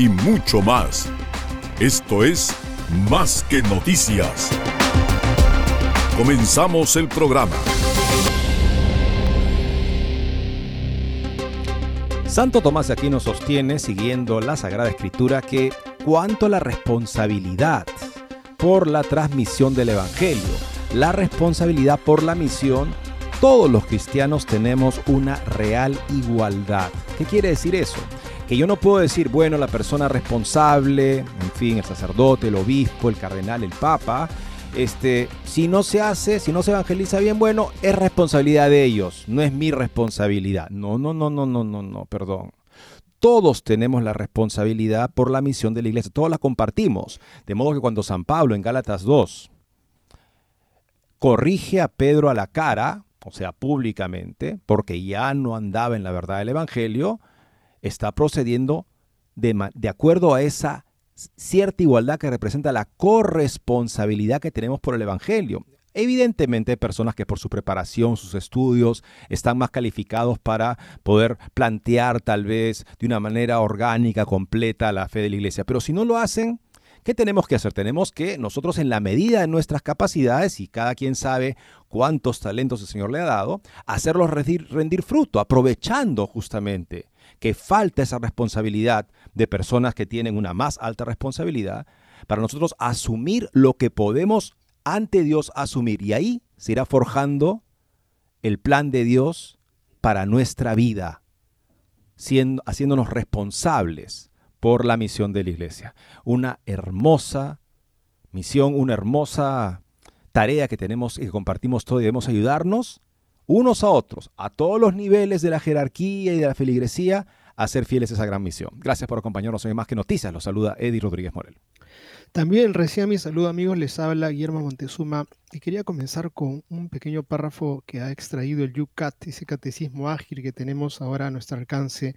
y mucho más. Esto es Más que Noticias. Comenzamos el programa. Santo Tomás de Aquino sostiene, siguiendo la Sagrada Escritura, que cuanto a la responsabilidad por la transmisión del Evangelio, la responsabilidad por la misión, todos los cristianos tenemos una real igualdad. ¿Qué quiere decir eso? Que yo no puedo decir, bueno, la persona responsable, en fin, el sacerdote, el obispo, el cardenal, el papa, este, si no se hace, si no se evangeliza bien, bueno, es responsabilidad de ellos, no es mi responsabilidad. No, no, no, no, no, no, no, perdón. Todos tenemos la responsabilidad por la misión de la iglesia, todos la compartimos. De modo que cuando San Pablo en Gálatas 2 corrige a Pedro a la cara, o sea, públicamente, porque ya no andaba en la verdad del Evangelio, está procediendo de, de acuerdo a esa cierta igualdad que representa la corresponsabilidad que tenemos por el Evangelio. Evidentemente hay personas que por su preparación, sus estudios, están más calificados para poder plantear tal vez de una manera orgánica, completa la fe de la iglesia. Pero si no lo hacen, ¿qué tenemos que hacer? Tenemos que nosotros en la medida de nuestras capacidades, y cada quien sabe cuántos talentos el Señor le ha dado, hacerlos rendir, rendir fruto, aprovechando justamente que falta esa responsabilidad de personas que tienen una más alta responsabilidad, para nosotros asumir lo que podemos ante Dios asumir. Y ahí se irá forjando el plan de Dios para nuestra vida, siendo, haciéndonos responsables por la misión de la iglesia. Una hermosa misión, una hermosa tarea que tenemos y que compartimos todos y debemos ayudarnos unos a otros, a todos los niveles de la jerarquía y de la feligresía, a ser fieles a esa gran misión. Gracias por acompañarnos en Más que Noticias. Los saluda Eddie Rodríguez Morel. También recién mi saludo amigos, les habla Guillermo Montezuma y quería comenzar con un pequeño párrafo que ha extraído el UCAT, ese catecismo ágil que tenemos ahora a nuestro alcance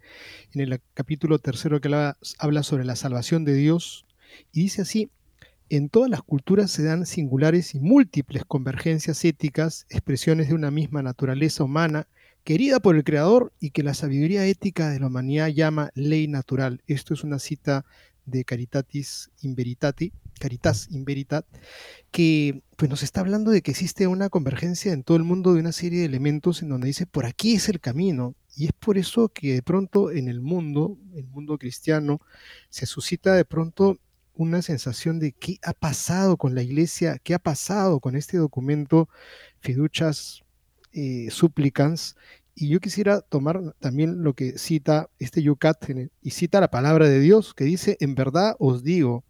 en el capítulo tercero que habla sobre la salvación de Dios y dice así, en todas las culturas se dan singulares y múltiples convergencias éticas, expresiones de una misma naturaleza humana, querida por el Creador y que la sabiduría ética de la humanidad llama ley natural. Esto es una cita de Caritatis in Veritati, Caritas in Veritat, que pues, nos está hablando de que existe una convergencia en todo el mundo de una serie de elementos en donde dice, por aquí es el camino. Y es por eso que de pronto en el mundo, el mundo cristiano, se suscita de pronto una sensación de qué ha pasado con la iglesia, qué ha pasado con este documento Fiduchas eh. Y yo quisiera tomar también lo que cita este Yucat y cita la palabra de Dios que dice, en verdad os digo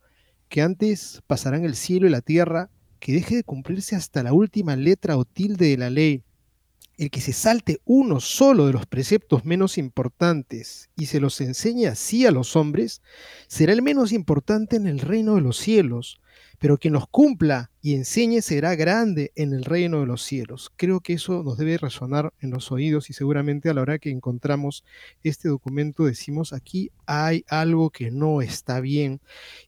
que antes pasarán el cielo y la tierra, que deje de cumplirse hasta la última letra o tilde de la ley, el que se salte uno solo de los preceptos menos importantes y se los enseñe así a los hombres, será el menos importante en el reino de los cielos, pero quien los cumpla y enseñe será grande en el reino de los cielos. Creo que eso nos debe resonar en los oídos y seguramente a la hora que encontramos este documento decimos aquí hay algo que no está bien.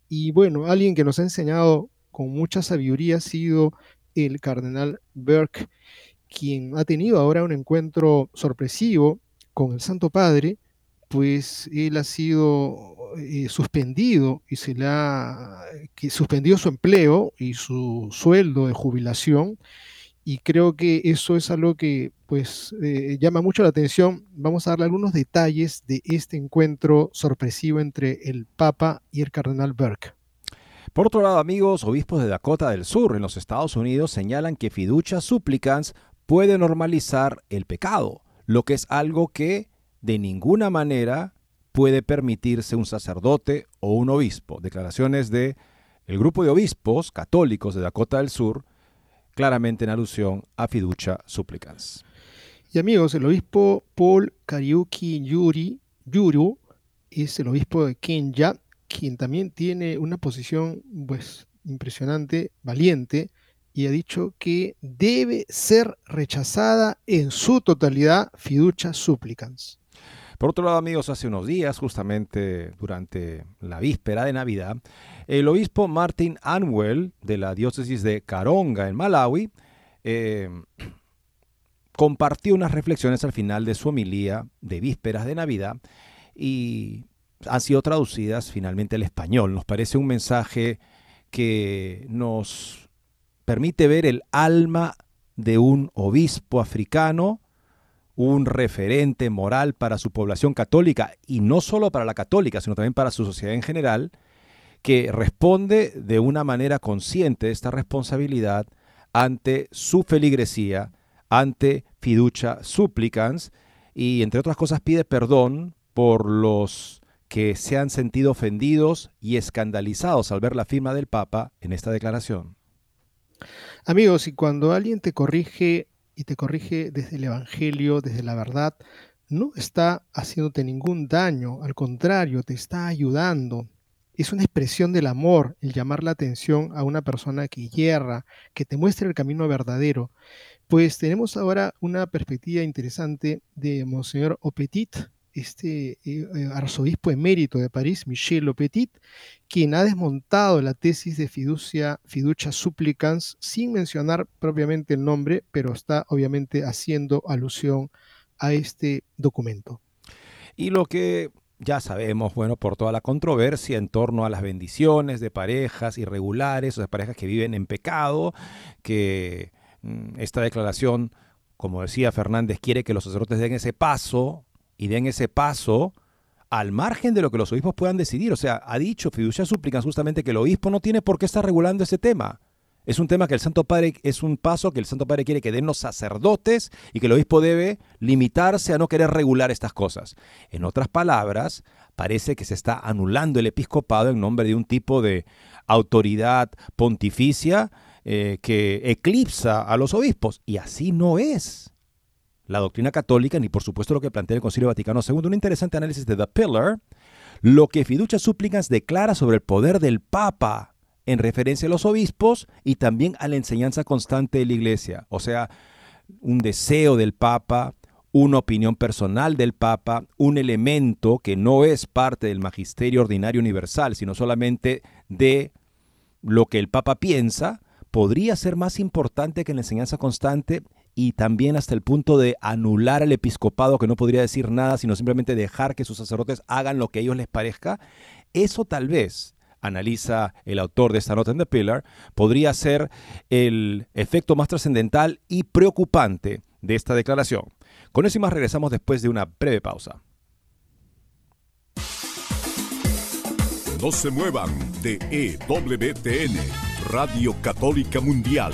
Y bueno, alguien que nos ha enseñado con mucha sabiduría ha sido el cardenal Burke quien ha tenido ahora un encuentro sorpresivo con el Santo Padre, pues él ha sido eh, suspendido y se le ha suspendido su empleo y su sueldo de jubilación y creo que eso es algo que pues eh, llama mucho la atención. Vamos a darle algunos detalles de este encuentro sorpresivo entre el Papa y el Cardenal Burke. Por otro lado, amigos, obispos de Dakota del Sur en los Estados Unidos señalan que fiducia supplicans puede normalizar el pecado, lo que es algo que de ninguna manera puede permitirse un sacerdote o un obispo. Declaraciones de el grupo de obispos católicos de Dakota del Sur, claramente en alusión a fiducia supplicans. Y amigos, el obispo Paul Kariuki Yuri, Yuru es el obispo de Kenya, quien también tiene una posición pues impresionante, valiente, y ha dicho que debe ser rechazada en su totalidad fiducia supplicans. Por otro lado, amigos, hace unos días, justamente durante la víspera de Navidad, el obispo Martin Anwell de la diócesis de Karonga en Malawi eh, compartió unas reflexiones al final de su homilía de vísperas de Navidad y han sido traducidas finalmente al español. Nos parece un mensaje que nos permite ver el alma de un obispo africano un referente moral para su población católica y no solo para la católica, sino también para su sociedad en general, que responde de una manera consciente esta responsabilidad ante su feligresía, ante fiducia supplicans y entre otras cosas pide perdón por los que se han sentido ofendidos y escandalizados al ver la firma del Papa en esta declaración. Amigos, y cuando alguien te corrige y te corrige desde el Evangelio, desde la verdad, no está haciéndote ningún daño, al contrario, te está ayudando. Es una expresión del amor el llamar la atención a una persona que hierra, que te muestre el camino verdadero. Pues tenemos ahora una perspectiva interesante de Monseñor Opetit, este eh, eh, arzobispo emérito de París, Michel Opetit, quien ha desmontado la tesis de fiducia, fiducia supplicans sin mencionar propiamente el nombre, pero está obviamente haciendo alusión a este documento. Y lo que ya sabemos, bueno, por toda la controversia en torno a las bendiciones de parejas irregulares o de parejas que viven en pecado, que mm, esta declaración, como decía Fernández, quiere que los sacerdotes den ese paso y den ese paso al margen de lo que los obispos puedan decidir. O sea, ha dicho fiducia súplica justamente que el obispo no tiene por qué estar regulando ese tema. Es un tema que el Santo Padre, es un paso que el Santo Padre quiere que den los sacerdotes y que el obispo debe limitarse a no querer regular estas cosas. En otras palabras, parece que se está anulando el episcopado en nombre de un tipo de autoridad pontificia eh, que eclipsa a los obispos. Y así no es la doctrina católica ni por supuesto lo que plantea el Concilio Vaticano II. Un interesante análisis de The Pillar, lo que Fiducia Súplicas declara sobre el poder del Papa en referencia a los obispos y también a la enseñanza constante de la Iglesia. O sea, un deseo del Papa, una opinión personal del Papa, un elemento que no es parte del magisterio ordinario universal, sino solamente de lo que el Papa piensa, podría ser más importante que la enseñanza constante y también hasta el punto de anular al episcopado que no podría decir nada, sino simplemente dejar que sus sacerdotes hagan lo que a ellos les parezca, eso tal vez, analiza el autor de esta nota en The Pillar, podría ser el efecto más trascendental y preocupante de esta declaración. Con eso y más regresamos después de una breve pausa. No se muevan de EWTN, Radio Católica Mundial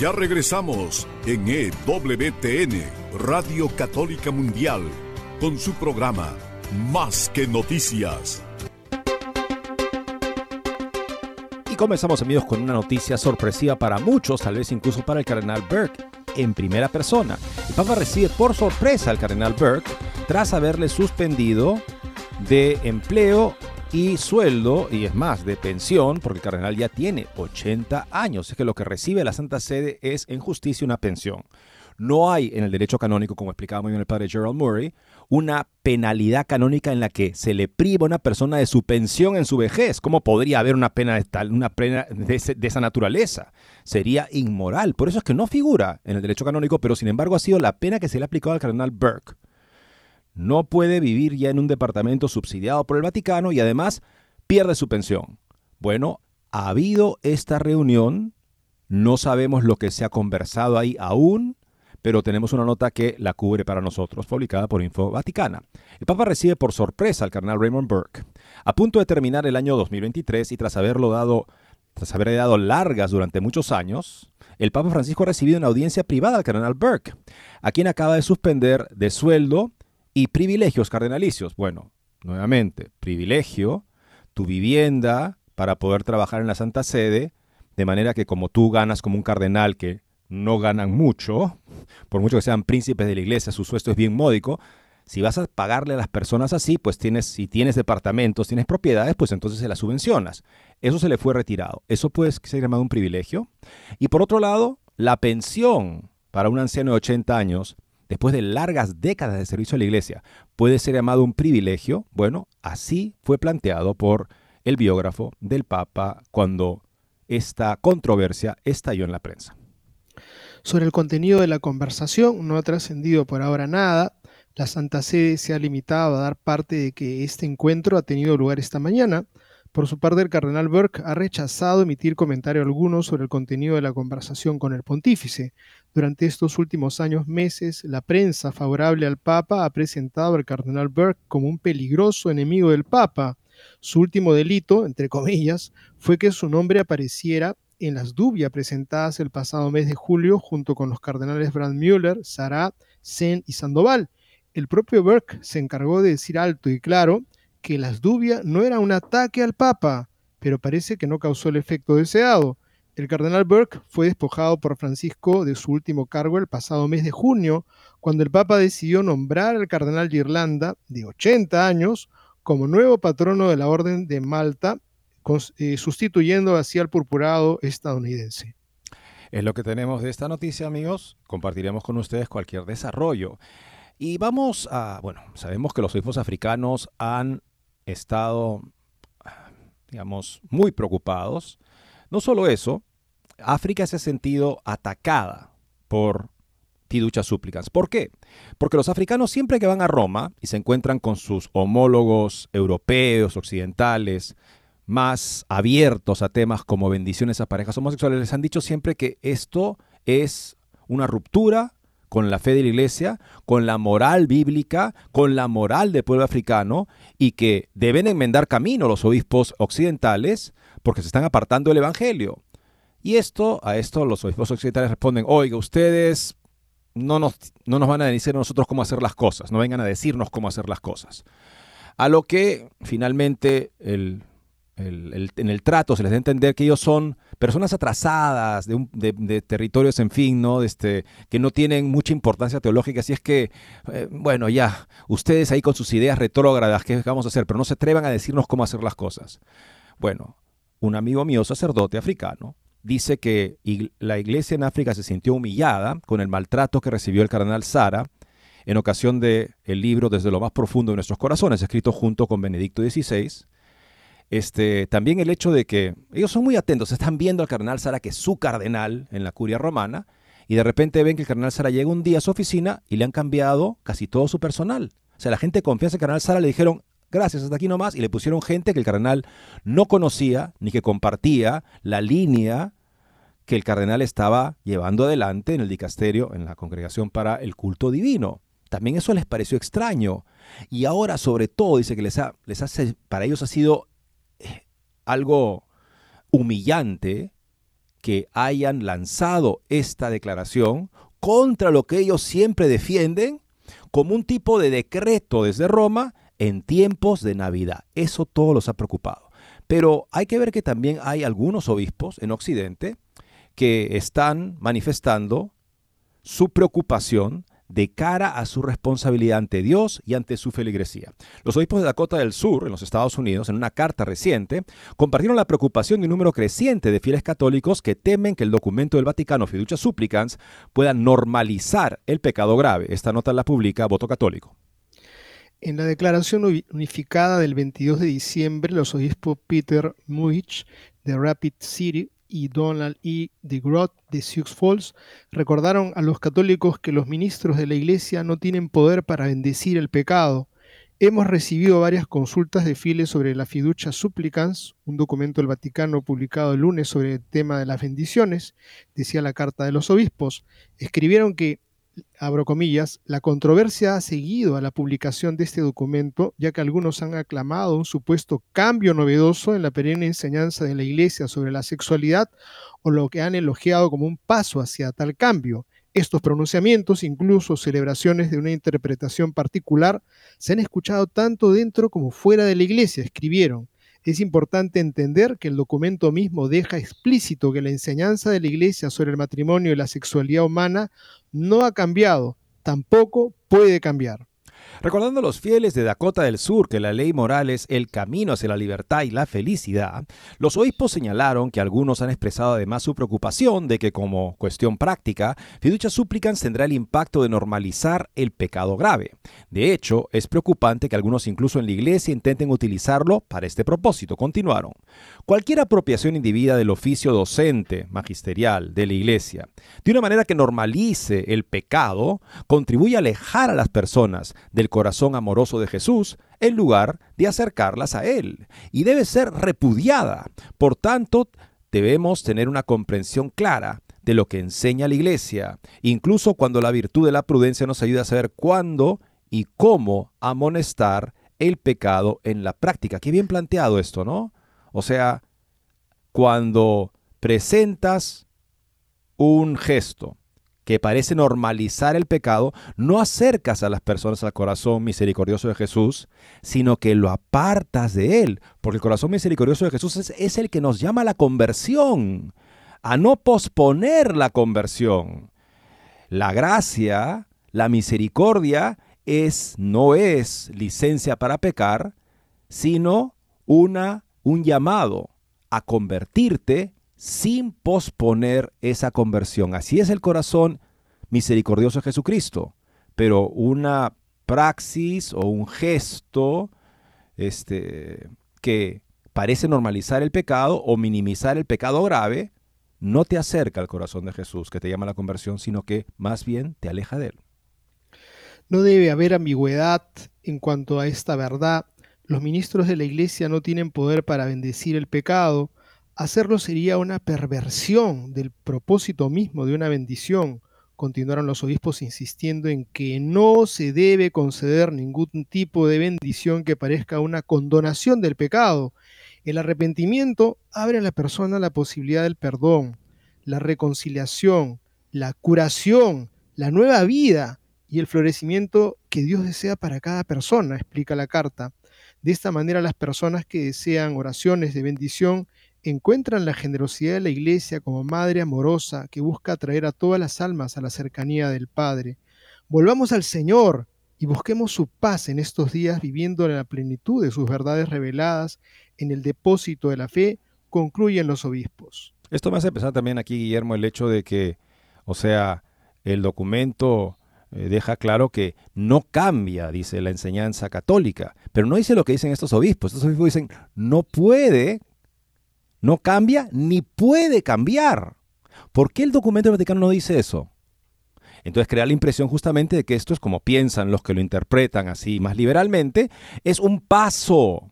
Ya regresamos en EWTN, Radio Católica Mundial, con su programa Más que Noticias. Y comenzamos amigos con una noticia sorpresiva para muchos, tal vez incluso para el cardenal Burke, en primera persona. El Papa recibe por sorpresa al cardenal Burke tras haberle suspendido de empleo y sueldo, y es más, de pensión, porque el cardenal ya tiene 80 años. Es que lo que recibe la Santa Sede es en justicia una pensión. No hay en el derecho canónico, como explicaba muy bien el padre Gerald Murray, una penalidad canónica en la que se le priva a una persona de su pensión en su vejez. ¿Cómo podría haber una pena de, tal, una pena de, de esa naturaleza? Sería inmoral. Por eso es que no figura en el derecho canónico, pero sin embargo ha sido la pena que se le ha aplicado al cardenal Burke no puede vivir ya en un departamento subsidiado por el Vaticano y además pierde su pensión. Bueno, ha habido esta reunión, no sabemos lo que se ha conversado ahí aún, pero tenemos una nota que la cubre para nosotros, publicada por Info Vaticana. El Papa recibe por sorpresa al cardenal Raymond Burke. A punto de terminar el año 2023 y tras haberlo dado, tras haberle dado largas durante muchos años, el Papa Francisco ha recibido una audiencia privada al cardenal Burke, a quien acaba de suspender de sueldo y privilegios cardenalicios. Bueno, nuevamente, privilegio, tu vivienda para poder trabajar en la Santa Sede, de manera que como tú ganas como un cardenal que no ganan mucho, por mucho que sean príncipes de la iglesia, su sueldo es bien módico, si vas a pagarle a las personas así, pues tienes, si tienes departamentos, tienes propiedades, pues entonces se las subvencionas. Eso se le fue retirado. Eso puede ser llamado un privilegio. Y por otro lado, la pensión para un anciano de 80 años después de largas décadas de servicio a la iglesia, puede ser llamado un privilegio, bueno, así fue planteado por el biógrafo del Papa cuando esta controversia estalló en la prensa. Sobre el contenido de la conversación, no ha trascendido por ahora nada. La Santa Sede se ha limitado a dar parte de que este encuentro ha tenido lugar esta mañana. Por su parte, el cardenal Burke ha rechazado emitir comentario alguno sobre el contenido de la conversación con el pontífice. Durante estos últimos años, meses, la prensa favorable al Papa ha presentado al cardenal Burke como un peligroso enemigo del Papa. Su último delito, entre comillas, fue que su nombre apareciera en las dubias presentadas el pasado mes de julio junto con los cardenales Brand Müller, Sará, Sen y Sandoval. El propio Burke se encargó de decir alto y claro que las dubias no era un ataque al Papa, pero parece que no causó el efecto deseado. El cardenal Burke fue despojado por Francisco de su último cargo el pasado mes de junio, cuando el Papa decidió nombrar al cardenal de Irlanda, de 80 años, como nuevo patrono de la Orden de Malta, eh, sustituyendo así al purpurado estadounidense. Es lo que tenemos de esta noticia, amigos. Compartiremos con ustedes cualquier desarrollo. Y vamos a, bueno, sabemos que los obispos africanos han estado, digamos, muy preocupados. No solo eso, África se ha sentido atacada por fiduchas súplicas. ¿Por qué? Porque los africanos siempre que van a Roma y se encuentran con sus homólogos europeos, occidentales, más abiertos a temas como bendiciones a parejas homosexuales, les han dicho siempre que esto es una ruptura con la fe de la iglesia, con la moral bíblica, con la moral del pueblo africano y que deben enmendar camino los obispos occidentales porque se están apartando del evangelio. Y esto, a esto los obispos occidentales responden, oiga, ustedes no nos, no nos van a decir a nosotros cómo hacer las cosas, no vengan a decirnos cómo hacer las cosas. A lo que finalmente el en el trato se les da a entender que ellos son personas atrasadas de, territorios, en fin, ¿no? Este, que no tienen mucha importancia teológica. Así es que, eh, bueno, ya, ustedes ahí con sus ideas retrógradas, ¿qué vamos a hacer? Pero no se atrevan a decirnos cómo hacer las cosas. Bueno, un amigo mío, sacerdote africano, dice que la iglesia en África se sintió humillada con el maltrato que recibió el cardenal Sara en ocasión del el libro Desde lo más profundo de nuestros corazones, escrito junto con Benedicto XVI este, también el hecho de que ellos son muy atentos, están viendo al cardenal Sara, que es su cardenal en la curia romana, y de repente ven que el cardenal Sara llega un día a su oficina y le han cambiado casi todo su personal. O sea, la gente de confianza en el cardenal Sara le dijeron, gracias, hasta aquí nomás, y le pusieron gente que el cardenal no conocía ni que compartía la línea que el cardenal estaba llevando adelante en el dicasterio, en la congregación para el culto divino. También eso les pareció extraño. Y ahora, sobre todo, dice que les, ha, les para ellos ha sido algo humillante que hayan lanzado esta declaración contra lo que ellos siempre defienden como un tipo de decreto desde Roma en tiempos de Navidad. Eso todo los ha preocupado. Pero hay que ver que también hay algunos obispos en Occidente que están manifestando su preocupación de cara a su responsabilidad ante Dios y ante su feligresía. Los obispos de Dakota del Sur, en los Estados Unidos, en una carta reciente, compartieron la preocupación de un número creciente de fieles católicos que temen que el documento del Vaticano Fiducia Supplicans pueda normalizar el pecado grave. Esta nota la publica Voto Católico. En la declaración unificada del 22 de diciembre, los obispos Peter Muich de Rapid City y Donald E. de Groot de Sioux Falls recordaron a los católicos que los ministros de la Iglesia no tienen poder para bendecir el pecado. Hemos recibido varias consultas de fieles sobre la fiducia supplicans, un documento del Vaticano publicado el lunes sobre el tema de las bendiciones, decía la carta de los obispos. Escribieron que abro comillas, la controversia ha seguido a la publicación de este documento, ya que algunos han aclamado un supuesto cambio novedoso en la perenne enseñanza de la Iglesia sobre la sexualidad o lo que han elogiado como un paso hacia tal cambio. Estos pronunciamientos, incluso celebraciones de una interpretación particular, se han escuchado tanto dentro como fuera de la Iglesia, escribieron es importante entender que el documento mismo deja explícito que la enseñanza de la Iglesia sobre el matrimonio y la sexualidad humana no ha cambiado, tampoco puede cambiar. Recordando a los fieles de Dakota del Sur que la ley moral es el camino hacia la libertad y la felicidad, los obispos señalaron que algunos han expresado además su preocupación de que como cuestión práctica, Fiducia Supplicans tendrá el impacto de normalizar el pecado grave. De hecho, es preocupante que algunos incluso en la iglesia intenten utilizarlo para este propósito. Continuaron. Cualquier apropiación indebida del oficio docente, magisterial, de la iglesia, de una manera que normalice el pecado, contribuye a alejar a las personas del corazón amoroso de Jesús en lugar de acercarlas a Él. Y debe ser repudiada. Por tanto, debemos tener una comprensión clara de lo que enseña la iglesia, incluso cuando la virtud de la prudencia nos ayuda a saber cuándo y cómo amonestar el pecado en la práctica. Qué bien planteado esto, ¿no? O sea, cuando presentas un gesto que parece normalizar el pecado, no acercas a las personas al corazón misericordioso de Jesús, sino que lo apartas de él, porque el corazón misericordioso de Jesús es, el que nos llama a la conversión, a no posponer la conversión. La gracia, la misericordia, es, no es licencia para pecar, sino una, un llamado a convertirte sin posponer esa conversión. Así es el corazón misericordioso de Jesucristo. Pero una praxis o un gesto este, que parece normalizar el pecado o minimizar el pecado grave, no te acerca al corazón de Jesús, que te llama a la conversión, sino que más bien te aleja de él. No debe haber ambigüedad en cuanto a esta verdad. Los ministros de la Iglesia no tienen poder para bendecir el pecado, Hacerlo sería una perversión del propósito mismo de una bendición. Continuaron los obispos insistiendo en que no se debe conceder ningún tipo de bendición que parezca una condonación del pecado. El arrepentimiento abre a la persona la posibilidad del perdón, la reconciliación, la curación, la nueva vida y el florecimiento que Dios desea para cada persona, explica la carta. De esta manera las personas que desean oraciones de bendición encuentran la generosidad de la Iglesia como madre amorosa que busca atraer a todas las almas a la cercanía del Padre. Volvamos al Señor y busquemos su paz en estos días viviendo en la plenitud de sus verdades reveladas en el depósito de la fe, concluyen los obispos. Esto me hace pensar también aquí, Guillermo, el hecho de que, o sea, el documento eh, deja claro que no cambia, dice la enseñanza católica, pero no dice lo que dicen estos obispos. Estos obispos dicen, no puede no cambia ni puede cambiar. ¿Por qué el documento del Vaticano no dice eso? Entonces crea la impresión justamente de que esto es como piensan los que lo interpretan así más liberalmente, es un paso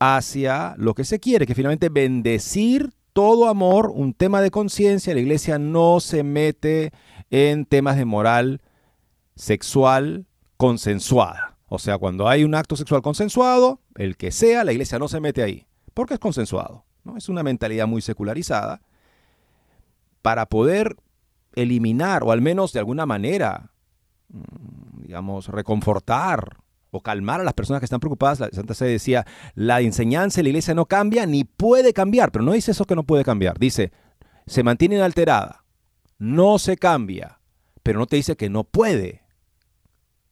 hacia lo que se quiere, que finalmente bendecir todo amor, un tema de conciencia. La iglesia no se mete en temas de moral sexual consensuada. O sea, cuando hay un acto sexual consensuado, el que sea, la iglesia no se mete ahí, porque es consensuado. Es una mentalidad muy secularizada. Para poder eliminar o al menos de alguna manera, mm, digamos, reconfortar o calmar a las personas que están preocupadas, la Santa Sede decía, la enseñanza de la iglesia no cambia ni puede cambiar, pero no dice eso que no puede cambiar, dice, se mantiene inalterada, no se cambia, pero no te dice que no puede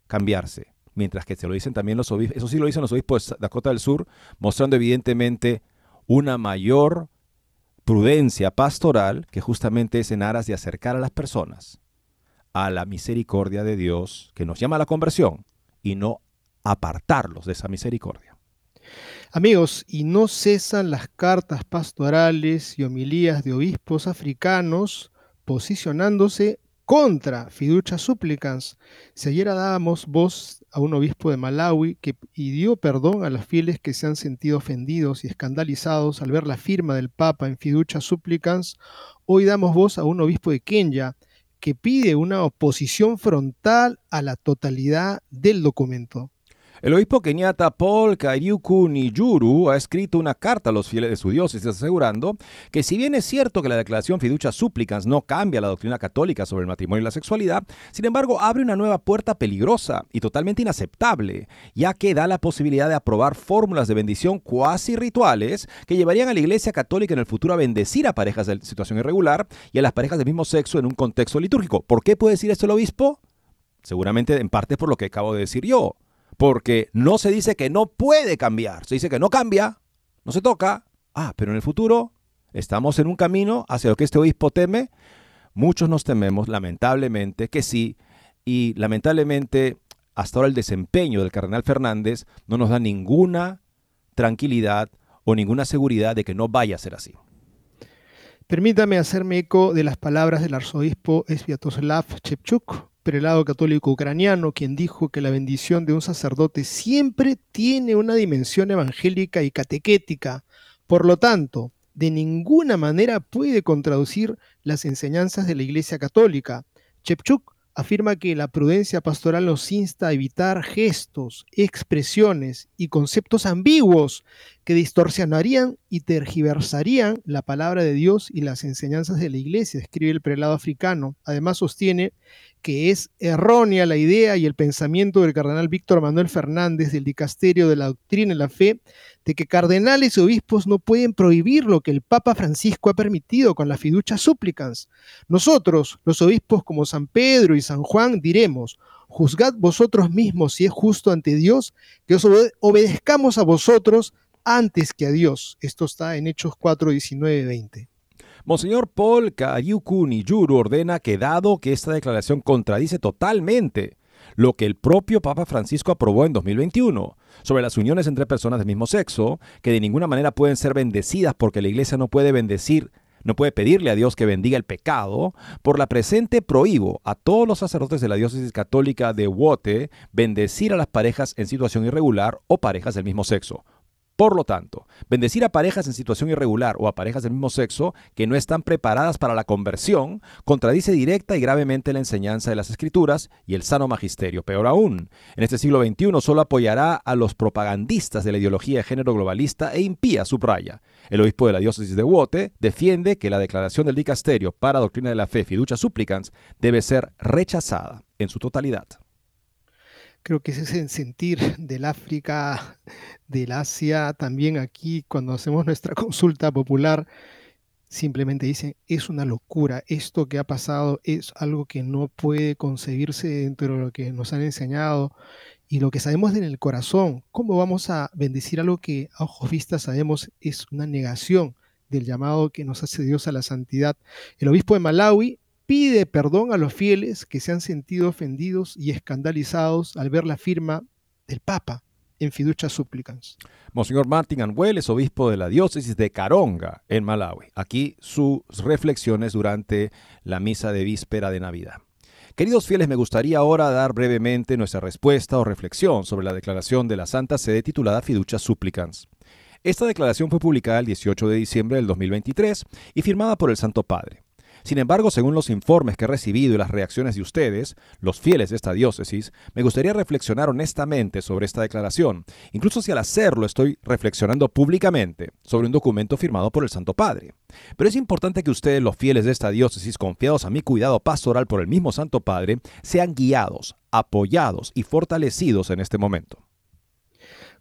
cambiarse. Mientras que se lo dicen también los obispos, eso sí lo dicen los obispos de Dakota del Sur, mostrando evidentemente una mayor prudencia pastoral que justamente es en aras de acercar a las personas a la misericordia de Dios que nos llama a la conversión y no apartarlos de esa misericordia. Amigos, y no cesan las cartas pastorales y homilías de obispos africanos posicionándose contra fiducia supplicans. Si ayer dábamos voz a un obispo de Malawi que pidió perdón a los fieles que se han sentido ofendidos y escandalizados al ver la firma del Papa en fiducia supplicans, hoy damos voz a un obispo de Kenya que pide una oposición frontal a la totalidad del documento. El obispo keniata Paul Kariuku Niyuru ha escrito una carta a los fieles de su diócesis asegurando que si bien es cierto que la declaración fiducia supplicans no cambia la doctrina católica sobre el matrimonio y la sexualidad, sin embargo abre una nueva puerta peligrosa y totalmente inaceptable, ya que da la posibilidad de aprobar fórmulas de bendición cuasi rituales que llevarían a la Iglesia Católica en el futuro a bendecir a parejas de situación irregular y a las parejas del mismo sexo en un contexto litúrgico. ¿Por qué puede decir esto el obispo? Seguramente en parte por lo que acabo de decir yo porque no se dice que no puede cambiar, se dice que no cambia, no se toca. Ah, pero en el futuro estamos en un camino hacia lo que este obispo teme. Muchos nos tememos, lamentablemente, que sí, y lamentablemente hasta ahora el desempeño del cardenal Fernández no nos da ninguna tranquilidad o ninguna seguridad de que no vaya a ser así. Permítame hacerme eco de las palabras del arzobispo Sviatoslav Chepchuk, prelado católico ucraniano, quien dijo que la bendición de un sacerdote siempre tiene una dimensión evangélica y catequética. Por lo tanto, de ninguna manera puede contraducir las enseñanzas de la Iglesia Católica. Chepchuk afirma que la prudencia pastoral nos insta a evitar gestos, expresiones y conceptos ambiguos que distorsionarían y tergiversarían la palabra de Dios y las enseñanzas de la Iglesia, escribe el prelado africano. Además sostiene que es errónea la idea y el pensamiento del cardenal Víctor Manuel Fernández del Dicasterio de la Doctrina y la Fe de que cardenales y obispos no pueden prohibir lo que el Papa Francisco ha permitido con la fiducia supplicans. Nosotros, los obispos como San Pedro y San Juan, diremos, juzgad vosotros mismos si es justo ante Dios que os obedezcamos a vosotros antes que a Dios. Esto está en Hechos 4, 19, 20. Monseñor Paul Kayuku Niyuru ordena que dado que esta declaración contradice totalmente lo que el propio Papa Francisco aprobó en 2021 sobre las uniones entre personas del mismo sexo, que de ninguna manera pueden ser bendecidas porque la iglesia no puede bendecir no puede pedirle a Dios que bendiga el pecado, por la presente prohíbo a todos los sacerdotes de la diócesis católica de Wote bendecir a las parejas en situación irregular o parejas del mismo sexo. Por lo tanto, bendecir a parejas en situación irregular o a parejas del mismo sexo que no están preparadas para la conversión contradice directa y gravemente la enseñanza de las escrituras y el sano magisterio. Peor aún, en este siglo XXI solo apoyará a los propagandistas de la ideología de género globalista e impía, subraya. El obispo de la diócesis de Wote defiende que la declaración del dicasterio para doctrina de la fe fiducia supplicans debe ser rechazada en su totalidad. Creo que ese sentir del África, del Asia, también aquí cuando hacemos nuestra consulta popular, simplemente dicen, es una locura, esto que ha pasado es algo que no puede concebirse dentro de lo que nos han enseñado y lo que sabemos en el corazón. ¿Cómo vamos a bendecir algo que a ojos vistas sabemos es una negación del llamado que nos hace Dios a la santidad? El obispo de Malawi pide perdón a los fieles que se han sentido ofendidos y escandalizados al ver la firma del Papa en fiducia supplicans. Monseñor Martin Anhuel es obispo de la diócesis de Caronga, en Malawi. Aquí sus reflexiones durante la misa de víspera de Navidad. Queridos fieles, me gustaría ahora dar brevemente nuestra respuesta o reflexión sobre la declaración de la Santa Sede titulada Fiducia Supplicans. Esta declaración fue publicada el 18 de diciembre del 2023 y firmada por el Santo Padre. Sin embargo, según los informes que he recibido y las reacciones de ustedes, los fieles de esta diócesis, me gustaría reflexionar honestamente sobre esta declaración, incluso si al hacerlo estoy reflexionando públicamente sobre un documento firmado por el Santo Padre. Pero es importante que ustedes, los fieles de esta diócesis, confiados a mi cuidado pastoral por el mismo Santo Padre, sean guiados, apoyados y fortalecidos en este momento.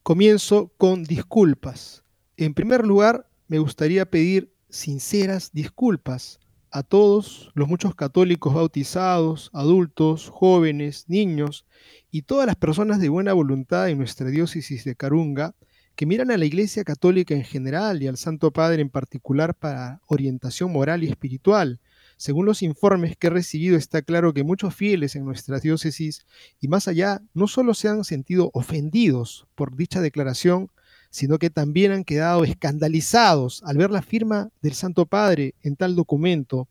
Comienzo con disculpas. En primer lugar, me gustaría pedir sinceras disculpas a todos los muchos católicos bautizados, adultos, jóvenes, niños y todas las personas de buena voluntad en nuestra diócesis de Carunga que miran a la Iglesia Católica en general y al Santo Padre en particular para orientación moral y espiritual. Según los informes que he recibido, está claro que muchos fieles en nuestra diócesis y más allá no solo se han sentido ofendidos por dicha declaración, sino que también han quedado escandalizados al ver la firma del Santo Padre en tal documento.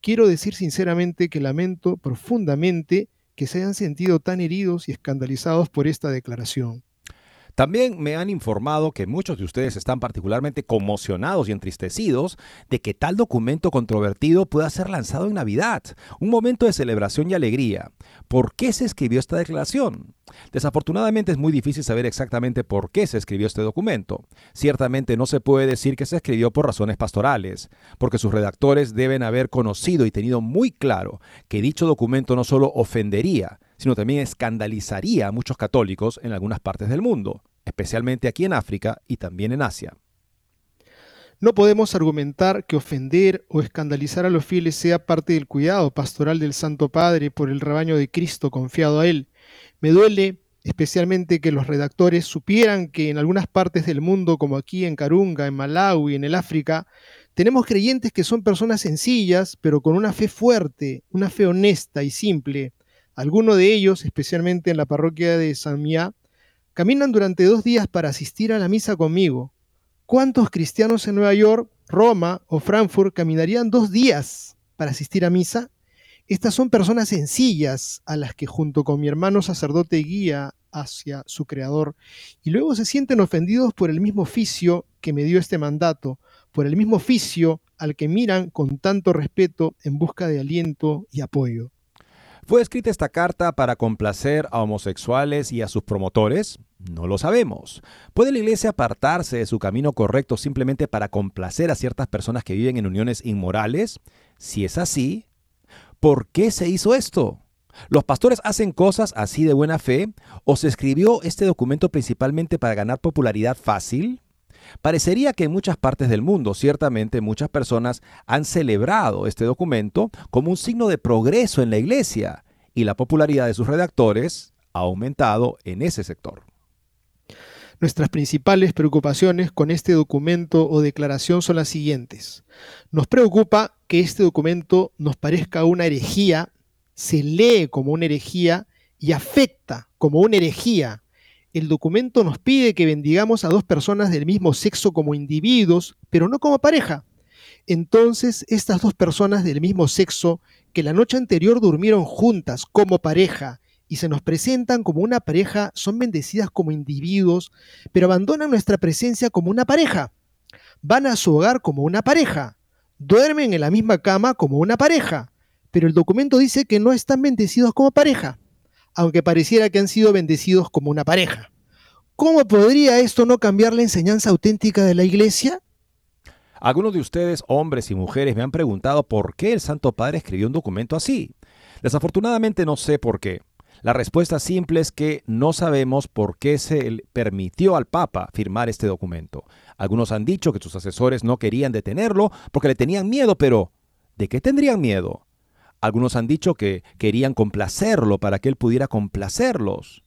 Quiero decir sinceramente que lamento profundamente que se hayan sentido tan heridos y escandalizados por esta declaración. También me han informado que muchos de ustedes están particularmente conmocionados y entristecidos de que tal documento controvertido pueda ser lanzado en Navidad, un momento de celebración y alegría. ¿Por qué se escribió esta declaración? Desafortunadamente es muy difícil saber exactamente por qué se escribió este documento. Ciertamente no se puede decir que se escribió por razones pastorales, porque sus redactores deben haber conocido y tenido muy claro que dicho documento no solo ofendería, sino también escandalizaría a muchos católicos en algunas partes del mundo, especialmente aquí en África y también en Asia. No podemos argumentar que ofender o escandalizar a los fieles sea parte del cuidado pastoral del Santo Padre por el rebaño de Cristo confiado a Él. Me duele especialmente que los redactores supieran que en algunas partes del mundo, como aquí en Carunga, en Malawi, en el África, tenemos creyentes que son personas sencillas, pero con una fe fuerte, una fe honesta y simple, algunos de ellos, especialmente en la parroquia de San Mía, caminan durante dos días para asistir a la misa conmigo. ¿Cuántos cristianos en Nueva York, Roma o Frankfurt caminarían dos días para asistir a misa? Estas son personas sencillas a las que junto con mi hermano sacerdote guía hacia su Creador y luego se sienten ofendidos por el mismo oficio que me dio este mandato, por el mismo oficio al que miran con tanto respeto en busca de aliento y apoyo. ¿Fue escrita esta carta para complacer a homosexuales y a sus promotores? No lo sabemos. ¿Puede la Iglesia apartarse de su camino correcto simplemente para complacer a ciertas personas que viven en uniones inmorales? Si es así, ¿por qué se hizo esto? ¿Los pastores hacen cosas así de buena fe? ¿O se escribió este documento principalmente para ganar popularidad fácil? Parecería que en muchas partes del mundo, ciertamente muchas personas han celebrado este documento como un signo de progreso en la iglesia y la popularidad de sus redactores ha aumentado en ese sector. Nuestras principales preocupaciones con este documento o declaración son las siguientes. Nos preocupa que este documento nos parezca una herejía, se lee como una herejía y afecta como una herejía el documento nos pide que bendigamos a dos personas del mismo sexo como individuos, pero no como pareja. Entonces, estas dos personas del mismo sexo que la noche anterior durmieron juntas como pareja y se nos presentan como una pareja son bendecidas como individuos, pero abandonan nuestra presencia como una pareja. Van a su hogar como una pareja. Duermen en la misma cama como una pareja. Pero el documento dice que no están bendecidos como pareja aunque pareciera que han sido bendecidos como una pareja. ¿Cómo podría esto no cambiar la enseñanza auténtica de la Iglesia? Algunos de ustedes, hombres y mujeres, me han preguntado por qué el Santo Padre escribió un documento así. Desafortunadamente no sé por qué. La respuesta simple es que no sabemos por qué se permitió al Papa firmar este documento. Algunos han dicho que sus asesores no querían detenerlo porque le tenían miedo, pero ¿de qué tendrían miedo? Algunos han dicho que querían complacerlo para que él pudiera complacerlos.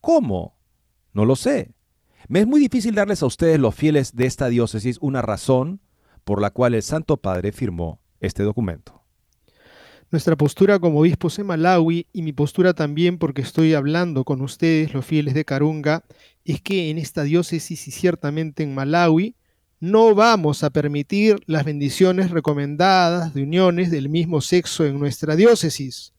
¿Cómo? No lo sé. Me es muy difícil darles a ustedes, los fieles de esta diócesis, una razón por la cual el Santo Padre firmó este documento. Nuestra postura como obispos en Malawi y mi postura también porque estoy hablando con ustedes, los fieles de Carunga, es que en esta diócesis y ciertamente en Malawi no vamos a permitir las bendiciones recomendadas de uniones del mismo sexo en nuestra diócesis.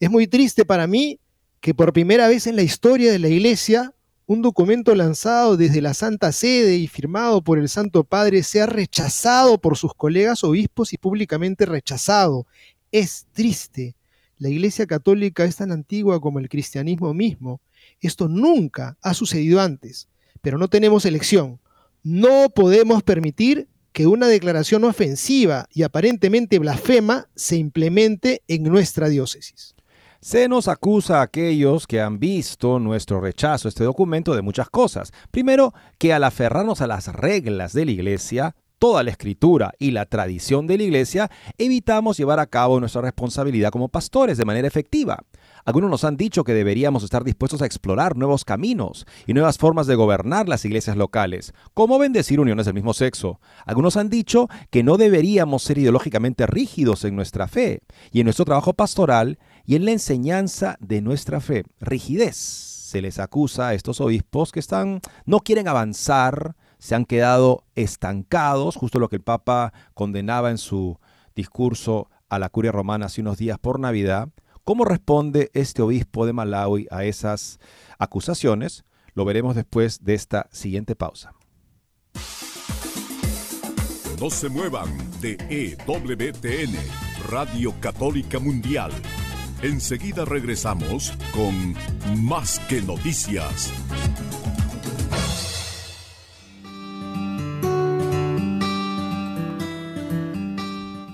Es muy triste para mí que por primera vez en la historia de la Iglesia un documento lanzado desde la Santa Sede y firmado por el Santo Padre sea rechazado por sus colegas obispos y públicamente rechazado. Es triste. La Iglesia Católica es tan antigua como el cristianismo mismo. Esto nunca ha sucedido antes, pero no tenemos elección. No podemos permitir que una declaración ofensiva y aparentemente blasfema se implemente en nuestra diócesis. Se nos acusa a aquellos que han visto nuestro rechazo a este documento de muchas cosas. Primero, que al aferrarnos a las reglas de la Iglesia, toda la escritura y la tradición de la Iglesia, evitamos llevar a cabo nuestra responsabilidad como pastores de manera efectiva. Algunos nos han dicho que deberíamos estar dispuestos a explorar nuevos caminos y nuevas formas de gobernar las iglesias locales, como bendecir uniones del mismo sexo. Algunos han dicho que no deberíamos ser ideológicamente rígidos en nuestra fe y en nuestro trabajo pastoral y en la enseñanza de nuestra fe. Rigidez. Se les acusa a estos obispos que están, no quieren avanzar, se han quedado estancados, justo lo que el Papa condenaba en su discurso a la curia romana hace unos días por Navidad. ¿Cómo responde este obispo de Malawi a esas acusaciones? Lo veremos después de esta siguiente pausa. No se muevan de EWTN, Radio Católica Mundial. Enseguida regresamos con Más que Noticias.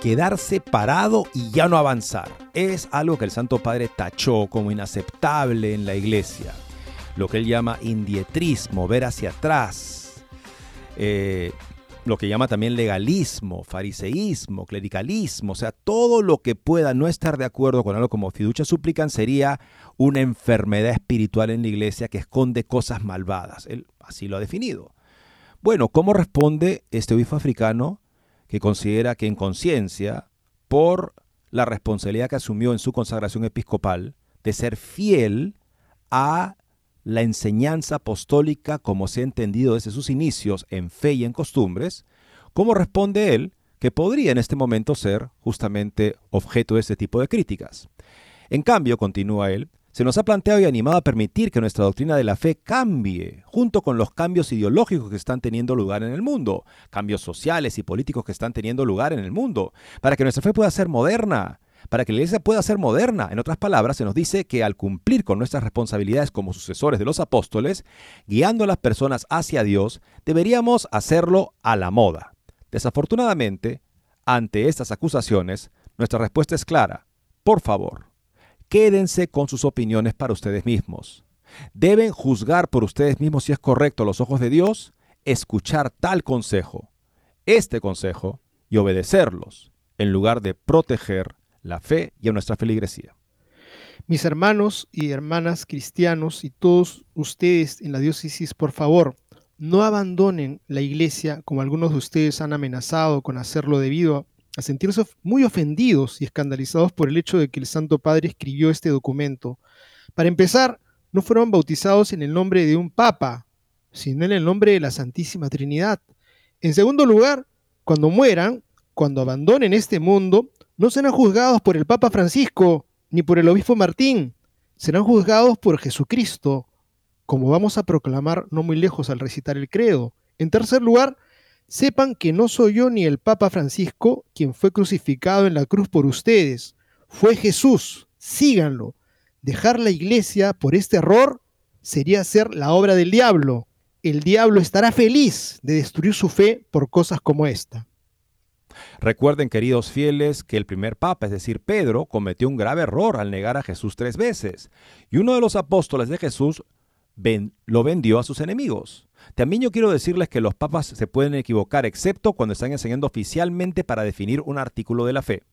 Quedarse parado y ya no avanzar. Es algo que el Santo Padre tachó como inaceptable en la iglesia. Lo que él llama indietrismo, ver hacia atrás. Eh, lo que llama también legalismo, fariseísmo, clericalismo, o sea, todo lo que pueda no estar de acuerdo con algo como fiducia suplican sería una enfermedad espiritual en la iglesia que esconde cosas malvadas. Él así lo ha definido. Bueno, ¿cómo responde este obispo africano que considera que en conciencia, por la responsabilidad que asumió en su consagración episcopal, de ser fiel a la enseñanza apostólica como se ha entendido desde sus inicios en fe y en costumbres, ¿cómo responde él que podría en este momento ser justamente objeto de este tipo de críticas? En cambio, continúa él, se nos ha planteado y animado a permitir que nuestra doctrina de la fe cambie, junto con los cambios ideológicos que están teniendo lugar en el mundo, cambios sociales y políticos que están teniendo lugar en el mundo, para que nuestra fe pueda ser moderna, para que la iglesia pueda ser moderna. En otras palabras, se nos dice que al cumplir con nuestras responsabilidades como sucesores de los apóstoles, guiando a las personas hacia Dios, deberíamos hacerlo a la moda. Desafortunadamente, ante estas acusaciones, nuestra respuesta es clara. Por favor, quédense con sus opiniones para ustedes mismos. Deben juzgar por ustedes mismos si es correcto a los ojos de Dios, escuchar tal consejo, este consejo, y obedecerlos, en lugar de proteger la fe y a nuestra feligresía. Mis hermanos y hermanas cristianos y todos ustedes en la diócesis, por favor, no abandonen la iglesia como algunos de ustedes han amenazado con hacerlo debido a sentirse muy ofendidos y escandalizados por el hecho de que el Santo Padre escribió este documento. Para empezar, no fueron bautizados en el nombre de un papa, sino en el nombre de la Santísima Trinidad. En segundo lugar, cuando mueran, cuando abandonen este mundo, no serán juzgados por el Papa Francisco ni por el Obispo Martín, serán juzgados por Jesucristo, como vamos a proclamar no muy lejos al recitar el credo. En tercer lugar, sepan que no soy yo ni el Papa Francisco quien fue crucificado en la cruz por ustedes, fue Jesús, síganlo. Dejar la iglesia por este error sería hacer la obra del diablo. El diablo estará feliz de destruir su fe por cosas como esta. Recuerden, queridos fieles, que el primer papa, es decir, Pedro, cometió un grave error al negar a Jesús tres veces, y uno de los apóstoles de Jesús lo vendió a sus enemigos. También yo quiero decirles que los papas se pueden equivocar, excepto cuando están enseñando oficialmente para definir un artículo de la fe.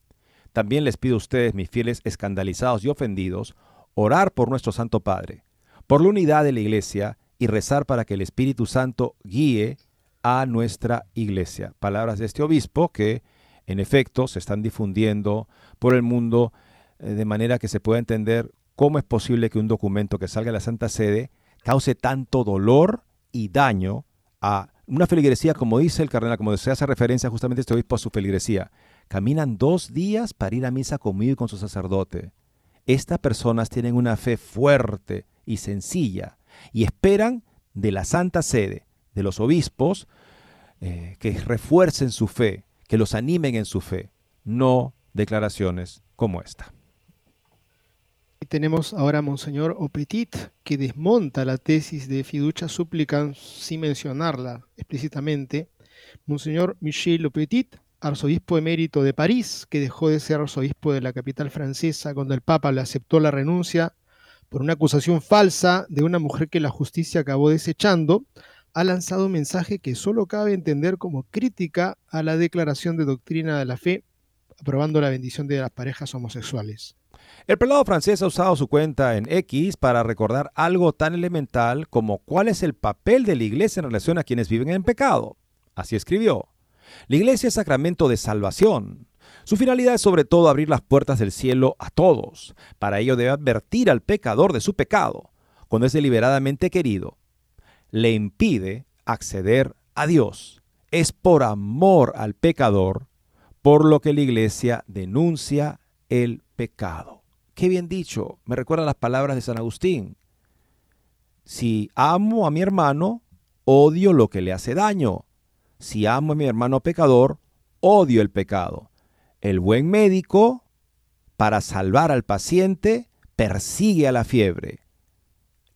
También les pido a ustedes, mis fieles escandalizados y ofendidos, orar por nuestro Santo Padre, por la unidad de la Iglesia y rezar para que el Espíritu Santo guíe a nuestra Iglesia. Palabras de este obispo que en efecto se están difundiendo por el mundo eh, de manera que se pueda entender cómo es posible que un documento que salga de la Santa Sede cause tanto dolor y daño a una feligresía, como dice el cardenal, como se hace referencia justamente este obispo a su feligresía. Caminan dos días para ir a misa conmigo y con su sacerdote. Estas personas tienen una fe fuerte y sencilla y esperan de la Santa Sede, de los obispos, eh, que refuercen su fe, que los animen en su fe, no declaraciones como esta. Tenemos ahora a Monseñor Opetit, que desmonta la tesis de fiducia súplica sin mencionarla explícitamente. Monseñor Michel Opetit, arzobispo emérito de París, que dejó de ser arzobispo de la capital francesa cuando el Papa le aceptó la renuncia por una acusación falsa de una mujer que la justicia acabó desechando, ha lanzado un mensaje que solo cabe entender como crítica a la declaración de doctrina de la fe, aprobando la bendición de las parejas homosexuales. El prelado francés ha usado su cuenta en X para recordar algo tan elemental como cuál es el papel de la iglesia en relación a quienes viven en pecado. Así escribió. La iglesia es sacramento de salvación. Su finalidad es sobre todo abrir las puertas del cielo a todos. Para ello debe advertir al pecador de su pecado. Cuando es deliberadamente querido, le impide acceder a Dios. Es por amor al pecador por lo que la iglesia denuncia el pecado. Qué bien dicho, me recuerda las palabras de San Agustín. Si amo a mi hermano, odio lo que le hace daño. Si amo a mi hermano pecador, odio el pecado. El buen médico, para salvar al paciente, persigue a la fiebre.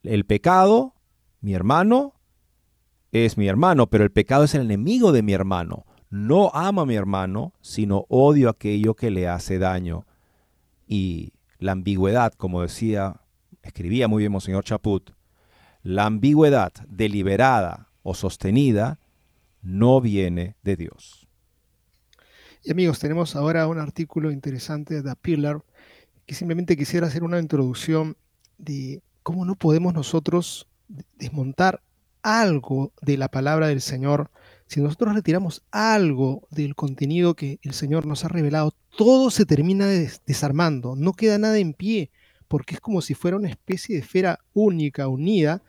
El pecado, mi hermano, es mi hermano, pero el pecado es el enemigo de mi hermano. No amo a mi hermano, sino odio aquello que le hace daño. Y la ambigüedad, como decía, escribía muy bien Monseñor Chaput, la ambigüedad deliberada o sostenida no viene de Dios. Y amigos, tenemos ahora un artículo interesante de The Pillar que simplemente quisiera hacer una introducción de cómo no podemos nosotros desmontar algo de la palabra del Señor. Si nosotros retiramos algo del contenido que el Señor nos ha revelado, todo se termina desarmando, no queda nada en pie, porque es como si fuera una especie de esfera única, unida,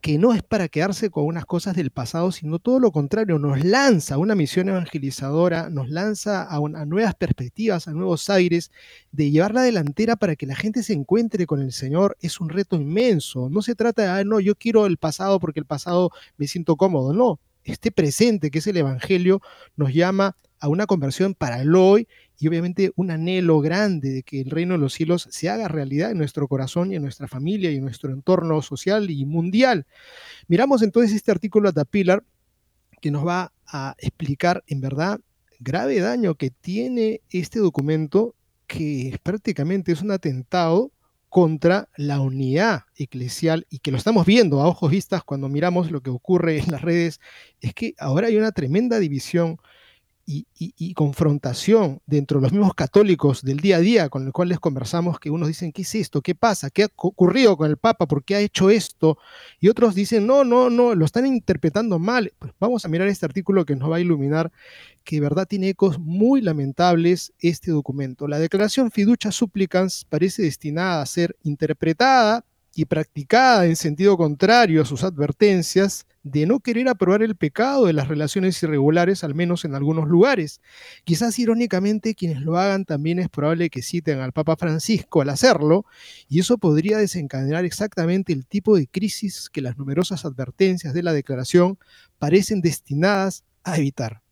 que no es para quedarse con unas cosas del pasado, sino todo lo contrario, nos lanza a una misión evangelizadora, nos lanza a, nuevas perspectivas, a nuevos aires, de llevar la delantera para que la gente se encuentre con el Señor, es un reto inmenso. No se trata de, ah, no, yo quiero el pasado porque el pasado me siento cómodo, no. Este presente, que es el Evangelio, nos llama a una conversión para el hoy y obviamente un anhelo grande de que el reino de los cielos se haga realidad en nuestro corazón y en nuestra familia y en nuestro entorno social y mundial. Miramos entonces este artículo de Pilar que nos va a explicar en verdad grave daño que tiene este documento que prácticamente es un atentado contra la unidad eclesial y que lo estamos viendo a ojos vistas cuando miramos lo que ocurre en las redes, es que ahora hay una tremenda división y, confrontación dentro de los mismos católicos del día a día con los cuales conversamos, que unos dicen, ¿qué es esto? ¿Qué pasa? ¿Qué ha ocurrido con el Papa? ¿Por qué ha hecho esto? Y otros dicen, no, no, no, lo están interpretando mal. Pues vamos a mirar este artículo que nos va a iluminar que de verdad tiene ecos muy lamentables este documento. La declaración Fiducia Supplicans parece destinada a ser interpretada y practicada en sentido contrario a sus advertencias de no querer aprobar el pecado de las relaciones irregulares, al menos en algunos lugares. Quizás irónicamente quienes lo hagan también es probable que citen al Papa Francisco al hacerlo, y eso podría desencadenar exactamente el tipo de crisis que las numerosas advertencias de la declaración parecen destinadas a evitar.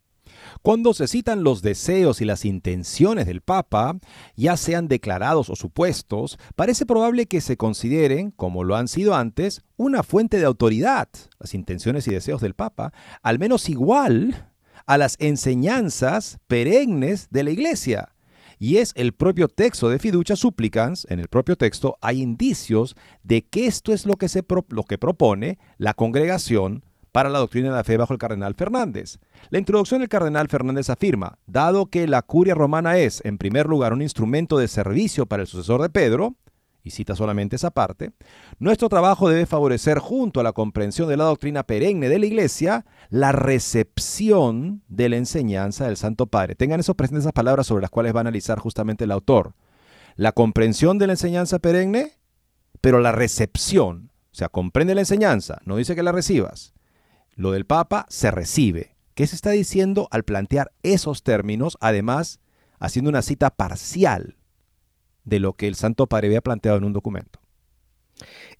Cuando se citan los deseos y las intenciones del Papa, ya sean declarados o supuestos, parece probable que se consideren, como lo han sido antes, una fuente de autoridad, las intenciones y deseos del Papa, al menos igual a las enseñanzas perennes de la Iglesia. Y es el propio texto de Fiducia Supplicans, en el propio texto hay indicios de que esto es lo que, se lo que propone la congregación para la doctrina de la fe bajo el cardenal Fernández. La introducción del cardenal Fernández afirma, dado que la curia romana es, en primer lugar, un instrumento de servicio para el sucesor de Pedro, y cita solamente esa parte, nuestro trabajo debe favorecer, junto a la comprensión de la doctrina perenne de la Iglesia, la recepción de la enseñanza del Santo Padre. Tengan eso presentes esas palabras sobre las cuales va a analizar justamente el autor. La comprensión de la enseñanza perenne, pero la recepción. O sea, comprende la enseñanza, no dice que la recibas lo del Papa se recibe. ¿Qué se está diciendo al plantear esos términos, además haciendo una cita parcial de lo que el Santo Padre había planteado en un documento?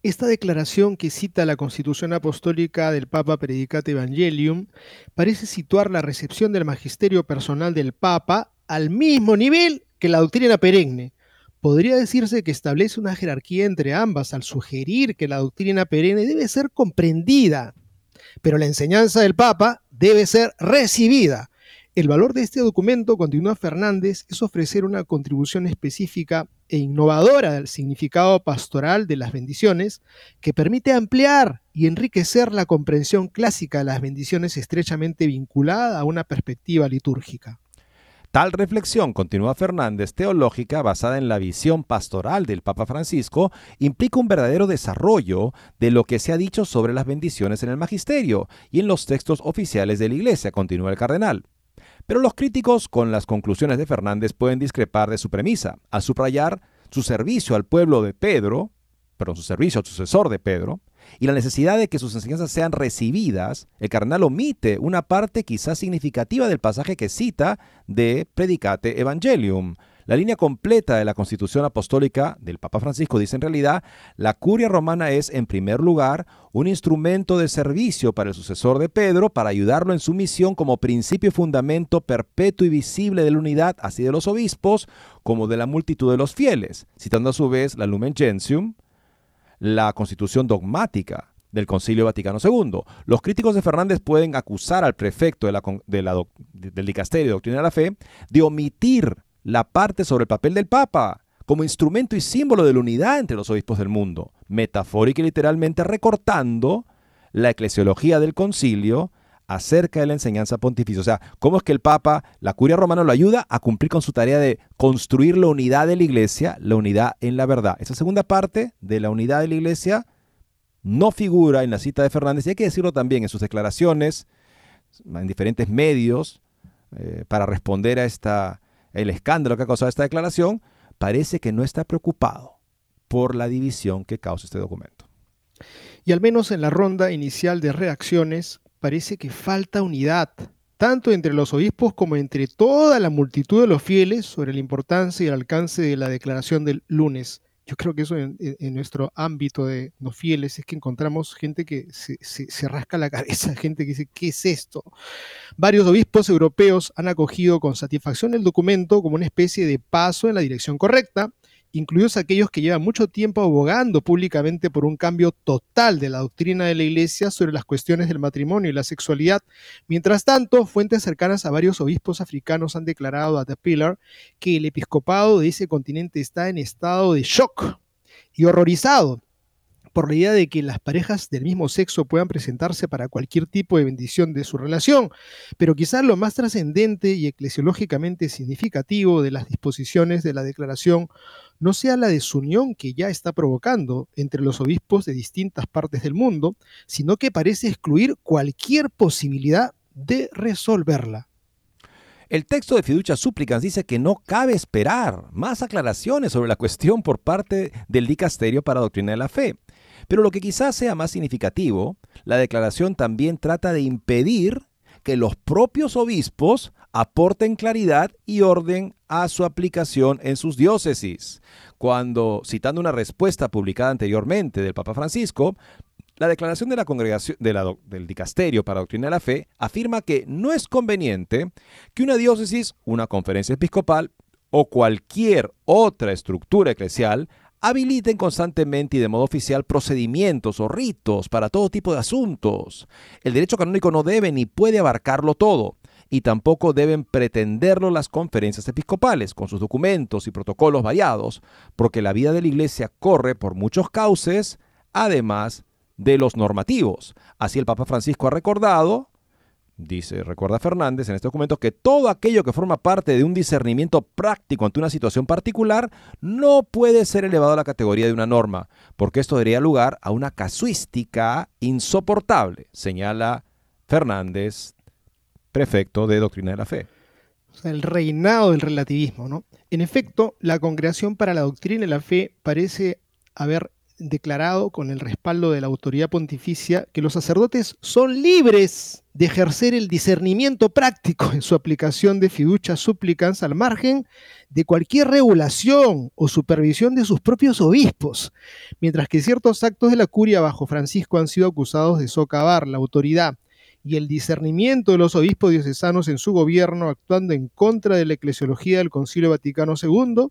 Esta declaración que cita la Constitución Apostólica del Papa Predicate Evangelium parece situar la recepción del magisterio personal del Papa al mismo nivel que la doctrina perenne. Podría decirse que establece una jerarquía entre ambas al sugerir que la doctrina perenne debe ser comprendida pero la enseñanza del Papa debe ser recibida. El valor de este documento, continúa Fernández, es ofrecer una contribución específica e innovadora del significado pastoral de las bendiciones que permite ampliar y enriquecer la comprensión clásica de las bendiciones estrechamente vinculada a una perspectiva litúrgica. Tal reflexión, continúa Fernández, teológica basada en la visión pastoral del Papa Francisco, implica un verdadero desarrollo de lo que se ha dicho sobre las bendiciones en el magisterio y en los textos oficiales de la Iglesia, continúa el cardenal. Pero los críticos con las conclusiones de Fernández pueden discrepar de su premisa, al subrayar su servicio al pueblo de Pedro, perdón, su servicio al sucesor de Pedro, y la necesidad de que sus enseñanzas sean recibidas, el cardenal omite una parte quizás significativa del pasaje que cita de Predicate Evangelium. La línea completa de la constitución apostólica del Papa Francisco dice en realidad, la curia romana es en primer lugar un instrumento de servicio para el sucesor de Pedro para ayudarlo en su misión como principio y fundamento perpetuo y visible de la unidad así de los obispos como de la multitud de los fieles, citando a su vez la Lumen Gentium, la constitución dogmática del Concilio Vaticano II. Los críticos de Fernández pueden acusar al prefecto del dicasterio de doctrina de la fe de omitir la parte sobre el papel del Papa como instrumento y símbolo de la unidad entre los obispos del mundo, metafórica y literalmente recortando la eclesiología del concilio acerca de la enseñanza pontificia. O sea, cómo es que el Papa, la curia romana, lo ayuda a cumplir con su tarea de construir la unidad de la iglesia, la unidad en la verdad. Esa segunda parte de la unidad de la iglesia no figura en la cita de Fernández y hay que decirlo también en sus declaraciones, en diferentes medios, eh, para responder a esta, el escándalo que ha causado esta declaración, parece que no está preocupado por la división que causa este documento. Y al menos en la ronda inicial de reacciones, parece que falta unidad, tanto entre los obispos como entre toda la multitud de los fieles sobre la importancia y el alcance de la declaración del lunes. Yo creo que eso en, nuestro ámbito de los fieles es que encontramos gente que se, se, rasca la cabeza, gente que dice, ¿qué es esto? Varios obispos europeos han acogido con satisfacción el documento como una especie de paso en la dirección correcta, incluidos aquellos que llevan mucho tiempo abogando públicamente por un cambio total de la doctrina de la Iglesia sobre las cuestiones del matrimonio y la sexualidad. Mientras tanto, fuentes cercanas a varios obispos africanos han declarado a The Pillar que el episcopado de ese continente está en estado de shock y horrorizado por la idea de que las parejas del mismo sexo puedan presentarse para cualquier tipo de bendición de su relación, pero quizás lo más trascendente y eclesiológicamente significativo de las disposiciones de la declaración no sea la desunión que ya está provocando entre los obispos de distintas partes del mundo, sino que parece excluir cualquier posibilidad de resolverla. El texto de Fiducia Súplicas dice que no cabe esperar más aclaraciones sobre la cuestión por parte del dicasterio para doctrina de la fe. Pero lo que quizás sea más significativo, la declaración también trata de impedir que los propios obispos aporten claridad y orden a su aplicación en sus diócesis. Cuando, citando una respuesta publicada anteriormente del Papa Francisco, la declaración de la congregación del dicasterio para doctrina de la fe afirma que no es conveniente que una diócesis, una conferencia episcopal o cualquier otra estructura eclesial habiliten constantemente y de modo oficial procedimientos o ritos para todo tipo de asuntos. El derecho canónico no debe ni puede abarcarlo todo, y tampoco deben pretenderlo las conferencias episcopales, con sus documentos y protocolos variados, porque la vida de la Iglesia corre por muchos cauces, además de los normativos. Así el Papa Francisco ha recordado, dice, recuerda Fernández en este documento, que todo aquello que forma parte de un discernimiento práctico ante una situación particular no puede ser elevado a la categoría de una norma, porque esto daría lugar a una casuística insoportable, señala Fernández, prefecto de Doctrina de la Fe. El reinado del relativismo, ¿no? En efecto, la Congregación para la Doctrina de la Fe parece haber declarado con el respaldo de la autoridad pontificia que los sacerdotes son libres de ejercer el discernimiento práctico en su aplicación de fiducia supplicans al margen de cualquier regulación o supervisión de sus propios obispos, mientras que ciertos actos de la curia bajo Francisco han sido acusados de socavar la autoridad y el discernimiento de los obispos diocesanos en su gobierno actuando en contra de la eclesiología del Concilio Vaticano II,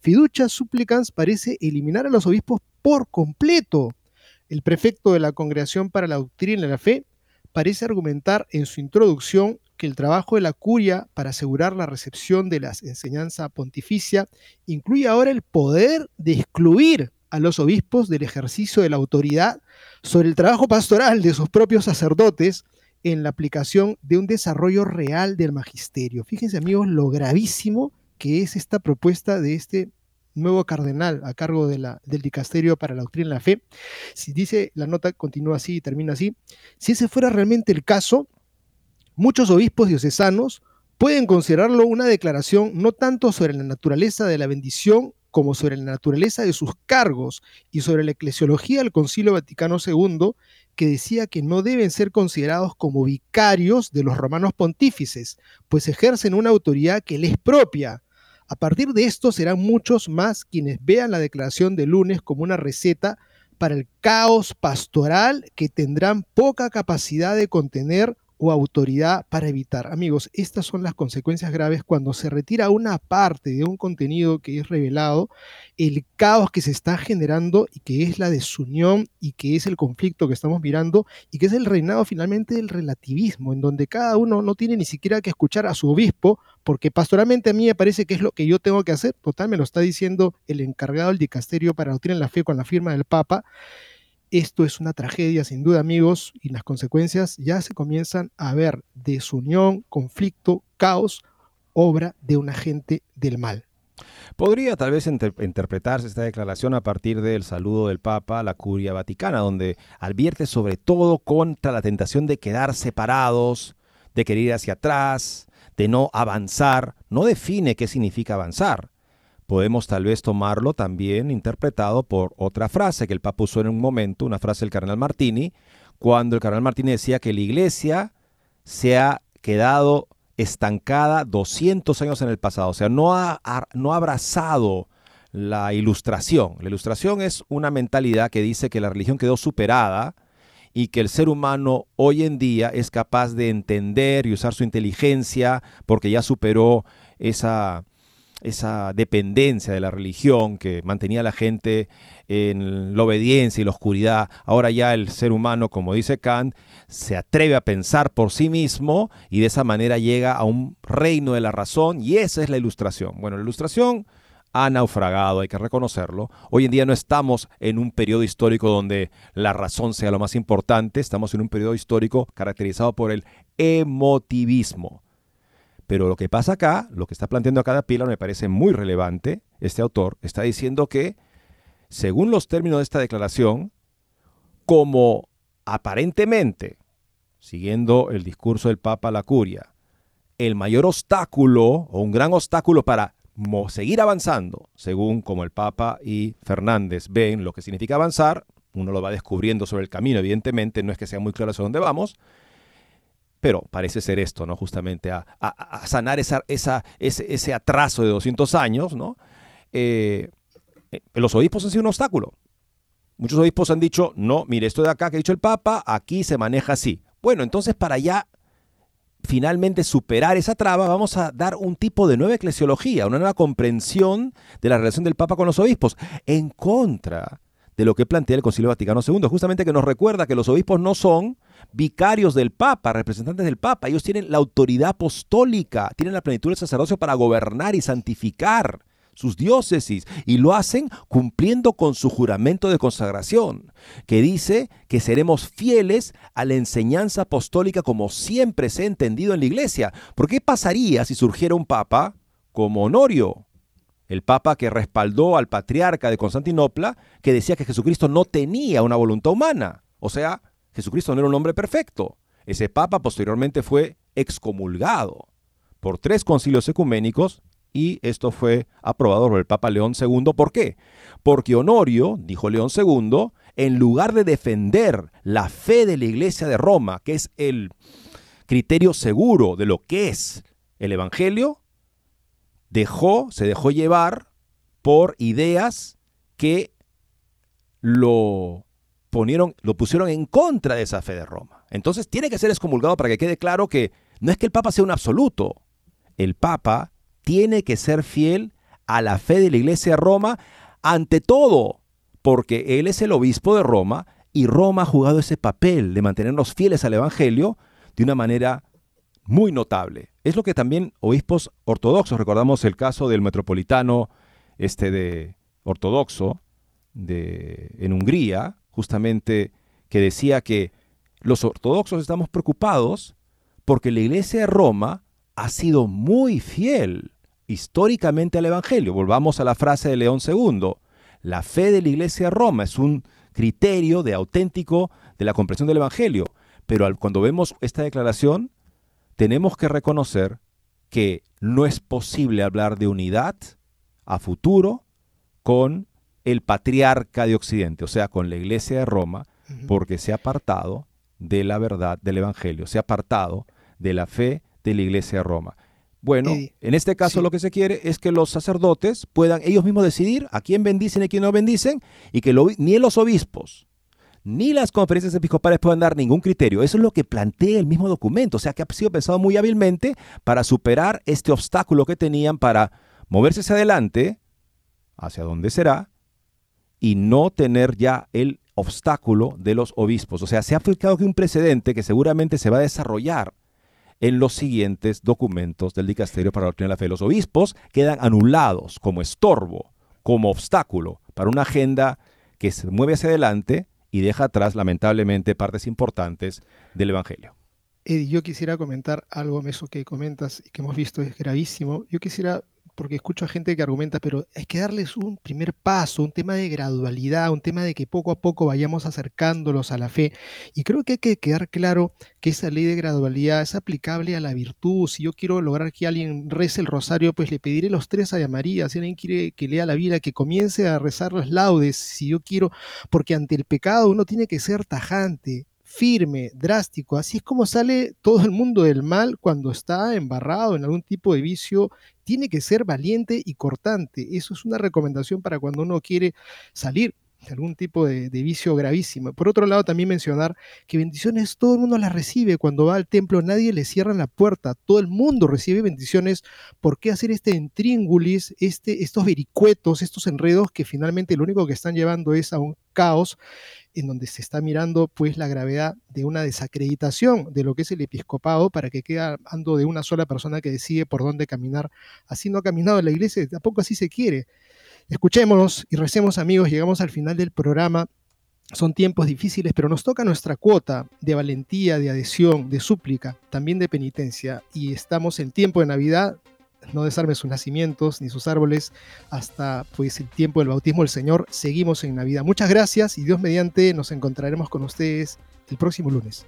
Fiducia Supplicans parece eliminar a los obispos por completo. El prefecto de la Congregación para la Doctrina de la Fe parece argumentar en su introducción que el trabajo de la curia para asegurar la recepción de la enseñanza pontificia incluye ahora el poder de excluir a los obispos del ejercicio de la autoridad sobre el trabajo pastoral de sus propios sacerdotes en la aplicación de un desarrollo real del magisterio. Fíjense amigos lo gravísimo que es esta propuesta de este nuevo cardenal a cargo del dicasterio para la doctrina de la fe. Si dice, la nota continúa así y termina así, si ese fuera realmente el caso, muchos obispos diocesanos pueden considerarlo una declaración no tanto sobre la naturaleza de la bendición como sobre la naturaleza de sus cargos y sobre la eclesiología del Concilio Vaticano II, que decía que no deben ser considerados como vicarios de los romanos pontífices, pues ejercen una autoridad que les propia. A partir de esto serán muchos más quienes vean la declaración de lunes como una receta para el caos pastoral que tendrán poca capacidad de contener o autoridad para evitar. Amigos, estas son las consecuencias graves cuando se retira una parte de un contenido que es revelado, el caos que se está generando y que es la desunión y que es el conflicto que estamos mirando y que es el reinado finalmente del relativismo, en donde cada uno no tiene ni siquiera que escuchar a su obispo, porque pastoralmente a mí me parece que es lo que yo tengo que hacer, total me lo está diciendo el encargado del dicasterio para en la fe con la firma del Papa, esto es una tragedia, sin duda, amigos, y las consecuencias ya se comienzan a ver. Desunión, conflicto, caos, obra de un agente del mal. Podría tal vez interpretarse esta declaración a partir del saludo del Papa a la curia vaticana, donde advierte sobre todo contra la tentación de quedar separados, de querer ir hacia atrás, de no avanzar. No define qué significa avanzar podemos tal vez tomarlo también interpretado por otra frase que el Papa usó en un momento, una frase del cardenal Martini, cuando el cardenal Martini decía que la iglesia se ha quedado estancada 200 años en el pasado, o sea, no ha, no ha abrazado la ilustración. La ilustración es una mentalidad que dice que la religión quedó superada y que el ser humano hoy en día es capaz de entender y usar su inteligencia porque ya superó esa, esa dependencia de la religión que mantenía a la gente en la obediencia y la oscuridad. Ahora ya el ser humano, como dice Kant, se atreve a pensar por sí mismo y de esa manera llega a un reino de la razón y esa es la ilustración. Bueno, la ilustración ha naufragado, hay que reconocerlo. Hoy en día no estamos en un periodo histórico donde la razón sea lo más importante, estamos en un periodo histórico caracterizado por el emotivismo. Pero lo que pasa acá, lo que está planteando acá Pila me parece muy relevante. Este autor está diciendo que, según los términos de esta declaración, como aparentemente, siguiendo el discurso del Papa a la Curia, el mayor obstáculo o un gran obstáculo para seguir avanzando, según como el Papa y Fernández ven lo que significa avanzar, uno lo va descubriendo sobre el camino, evidentemente no es que sea muy claro hacia dónde vamos, pero parece ser esto, ¿no? Justamente a, sanar esa, ese, atraso de 200 años, ¿no? Eh, eh, los obispos han sido un obstáculo. Muchos obispos han dicho, no, mire, esto de acá que ha dicho el Papa, aquí se maneja así. Bueno, entonces para ya finalmente superar esa traba, vamos a dar un tipo de nueva eclesiología, una nueva comprensión de la relación del Papa con los obispos, en contra de lo que plantea el Concilio Vaticano II, justamente que nos recuerda que los obispos no son vicarios del Papa, representantes del Papa, ellos tienen la autoridad apostólica, tienen la plenitud del sacerdocio para gobernar y santificar sus diócesis, y lo hacen cumpliendo con su juramento de consagración, que dice que seremos fieles a la enseñanza apostólica como siempre se ha entendido en la iglesia. ¿Por qué pasaría si surgiera un papa como Honorio? El papa que respaldó al patriarca de Constantinopla, que decía que Jesucristo no tenía una voluntad humana. O sea, Jesucristo no era un hombre perfecto. Ese papa posteriormente fue excomulgado por tres concilios ecuménicos y esto fue aprobado por el Papa León II. ¿Por qué? Porque Honorio, dijo León II, en lugar de defender la fe de la Iglesia de Roma, que es el criterio seguro de lo que es el Evangelio, dejó, se dejó llevar por ideas que lo ponieron, lo pusieron en contra de esa fe de Roma. Entonces tiene que ser excomulgado para que quede claro que no es que el Papa sea un absoluto. El Papa tiene que ser fiel a la fe de la Iglesia de Roma ante todo, porque Él es el obispo de Roma y Roma ha jugado ese papel de mantenernos fieles al Evangelio de una manera muy notable. Es lo que también obispos ortodoxos, recordamos el caso del metropolitano este de ortodoxo de, en Hungría, justamente que decía que los ortodoxos estamos preocupados porque la iglesia de Roma ha sido muy fiel históricamente al Evangelio. Volvamos a la frase de León II. La fe de la Iglesia de Roma es un criterio de auténtico de la comprensión del Evangelio. Pero cuando vemos esta declaración, tenemos que reconocer que no es posible hablar de unidad a futuro con el patriarca de Occidente, o sea, con la Iglesia de Roma, porque se ha apartado de la verdad del Evangelio, se ha apartado de la fe de la Iglesia de Roma. Bueno, en este caso lo que se quiere es que los sacerdotes puedan ellos mismos decidir a quién bendicen y a quién no bendicen y que ni los obispos ni las conferencias episcopales puedan dar ningún criterio. Eso es lo que plantea el mismo documento, o sea que ha sido pensado muy hábilmente para superar este obstáculo que tenían para moverse hacia adelante, hacia dónde será, y no tener ya el obstáculo de los obispos. O sea, se ha aplicado aquí un precedente que seguramente se va a desarrollar en los siguientes documentos del Dicasterio para la Doctrina de la Fe. Los obispos quedan anulados como estorbo, como obstáculo para una agenda que se mueve hacia adelante y deja atrás, lamentablemente, partes importantes del Evangelio. Eddie, yo quisiera comentar algo, eso que comentas y que hemos visto es gravísimo. Yo quisiera porque escucho a gente que argumenta, pero hay que darles un primer paso, un tema de gradualidad, un tema de que poco a poco vayamos acercándolos a la fe. Y creo que hay que quedar claro que esa ley de gradualidad es aplicable a la virtud. Si yo quiero lograr que alguien rece el rosario, pues le pediré los tres a María. Si alguien quiere que lea la vida, que comience a rezar las laudes. Si yo quiero, porque ante el pecado uno tiene que ser tajante, firme, drástico. Así es como sale todo el mundo del mal cuando está embarrado en algún tipo de vicio. Tiene que ser valiente y cortante. Eso es una recomendación para cuando uno quiere salir de algún tipo de, vicio gravísimo. Por otro lado, también mencionar que bendiciones todo el mundo las recibe cuando va al templo, nadie le cierra la puerta, todo el mundo recibe bendiciones. ¿Por qué hacer este intríngulis, este, estos vericuetos, estos enredos que finalmente lo único que están llevando es a un caos en donde se está mirando pues la gravedad de una desacreditación de lo que es el episcopado para que quede ando de una sola persona que decide por dónde caminar. Así no ha caminado la iglesia, tampoco así se quiere. Escuchémonos y recemos amigos, llegamos al final del programa. Son tiempos difíciles, pero nos toca nuestra cuota de valentía, de adhesión, de súplica, también de penitencia. Y estamos en tiempo de Navidad, no desarme sus nacimientos ni sus árboles hasta pues el tiempo del bautismo del Señor. Seguimos en Navidad. Muchas gracias y Dios mediante nos encontraremos con ustedes el próximo lunes.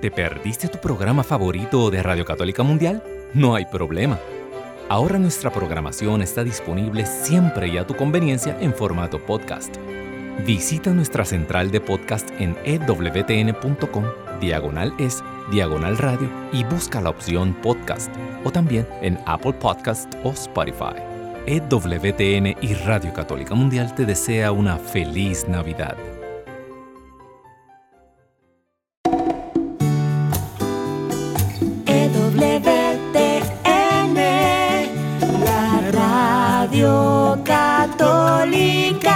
¿Te perdiste tu programa favorito de Radio Católica Mundial? No hay problema Ahora nuestra programación está disponible siempre y a tu conveniencia en formato podcast. Visita nuestra central de podcast en ewtn.com, diagonal es, diagonal radio y busca la opción podcast o también en Apple Podcast o Spotify. EWTN y Radio Católica Mundial te desea una feliz Navidad. Católica